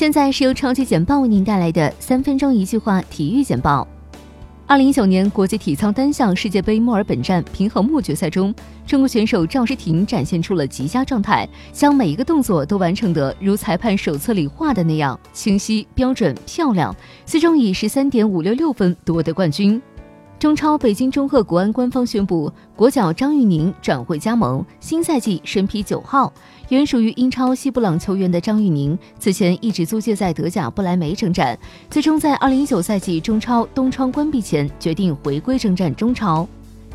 现在是由超级简报为您带来的三分钟一句话体育简报。二零一九年国际体操单项世界杯墨尔本站平衡木决赛中，中国选手赵诗婷展现出了极佳状态，将每一个动作都完成得如裁判手册里画的那样清晰、标准、漂亮，最终以十三点五六六分夺得冠军。中超北京中赫国安官方宣布，国脚张玉宁转会加盟，新赛季身披九号。原属于英超西布朗球员的张玉宁，此前一直租借在德甲不莱梅征战，最终在二零一九赛季中超东窗关闭前决定回归征战中超。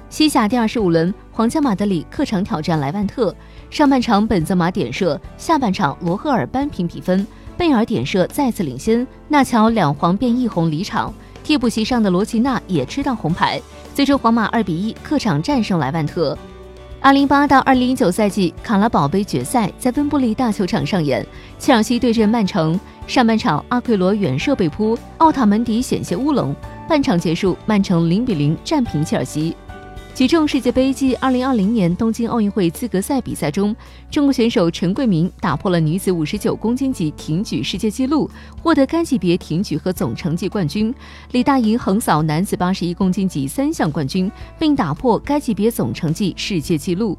西甲第二十五轮，皇家马德里客场挑战莱万特，上半场本泽马点射，下半场罗赫尔扳平比分，贝尔点射再次领先，纳乔两黄变一红离场。替补席上的罗齐娜也吃到红牌，最终皇马二比一客场战胜莱万特。二零八到二零一九赛季卡拉宝杯决赛在温布利大球场上演，切尔西对阵曼城。上半场阿奎罗远射被扑，奥塔门迪险些乌龙。半场结束，曼城零比零战平切尔西。举重世界杯暨二零二零年东京奥运会资格赛比赛中，中国选手陈桂明打破了女子五十九公斤级挺举世界纪录，获得该级别挺举和总成绩冠军。李大银横扫男子八十一公斤级三项冠军，并打破该级别总成绩世界纪录。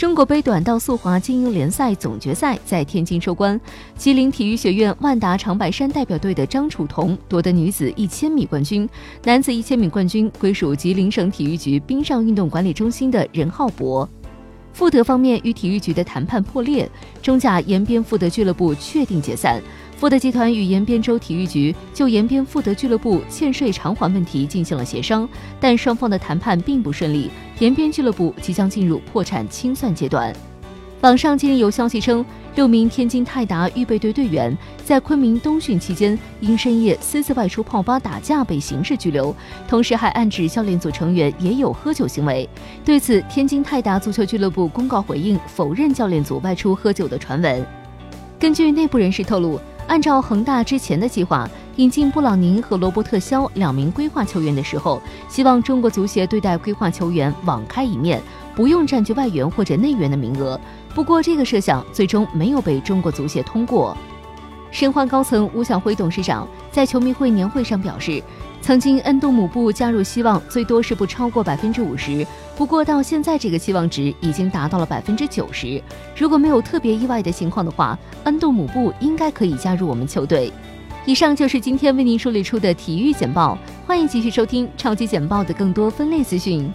中国杯短道速滑精英联赛总决赛在天津收官，吉林体育学院万达长白山代表队的张楚彤夺得女子一千米冠军，男子一千米冠军归属吉林省体育局冰上运动管理中心的任浩博。富德方面与体育局的谈判破裂，中甲延边富德俱乐部确定解散。富德集团与延边州体育局就延边富德俱乐部欠税偿还问题进行了协商，但双方的谈判并不顺利，延边俱乐部即将进入破产清算阶段。网上近日有消息称，六名天津泰达预备队队员在昆明冬训期间因深夜私自外出泡吧打架被刑事拘留，同时还暗指教练组成员也有喝酒行为。对此，天津泰达足球俱乐部公告回应，否认教练组外出喝酒的传闻。根据内部人士透露。按照恒大之前的计划，引进布朗宁和罗伯特肖两名规划球员的时候，希望中国足协对待规划球员网开一面，不用占据外援或者内援的名额。不过，这个设想最终没有被中国足协通过。申花高层吴晓辉董事长在球迷会年会上表示。曾经恩杜姆布加入希望最多是不超过百分之五十，不过到现在这个期望值已经达到了百分之九十。如果没有特别意外的情况的话，恩杜姆布应该可以加入我们球队。以上就是今天为您梳理出的体育简报，欢迎继续收听超级简报的更多分类资讯。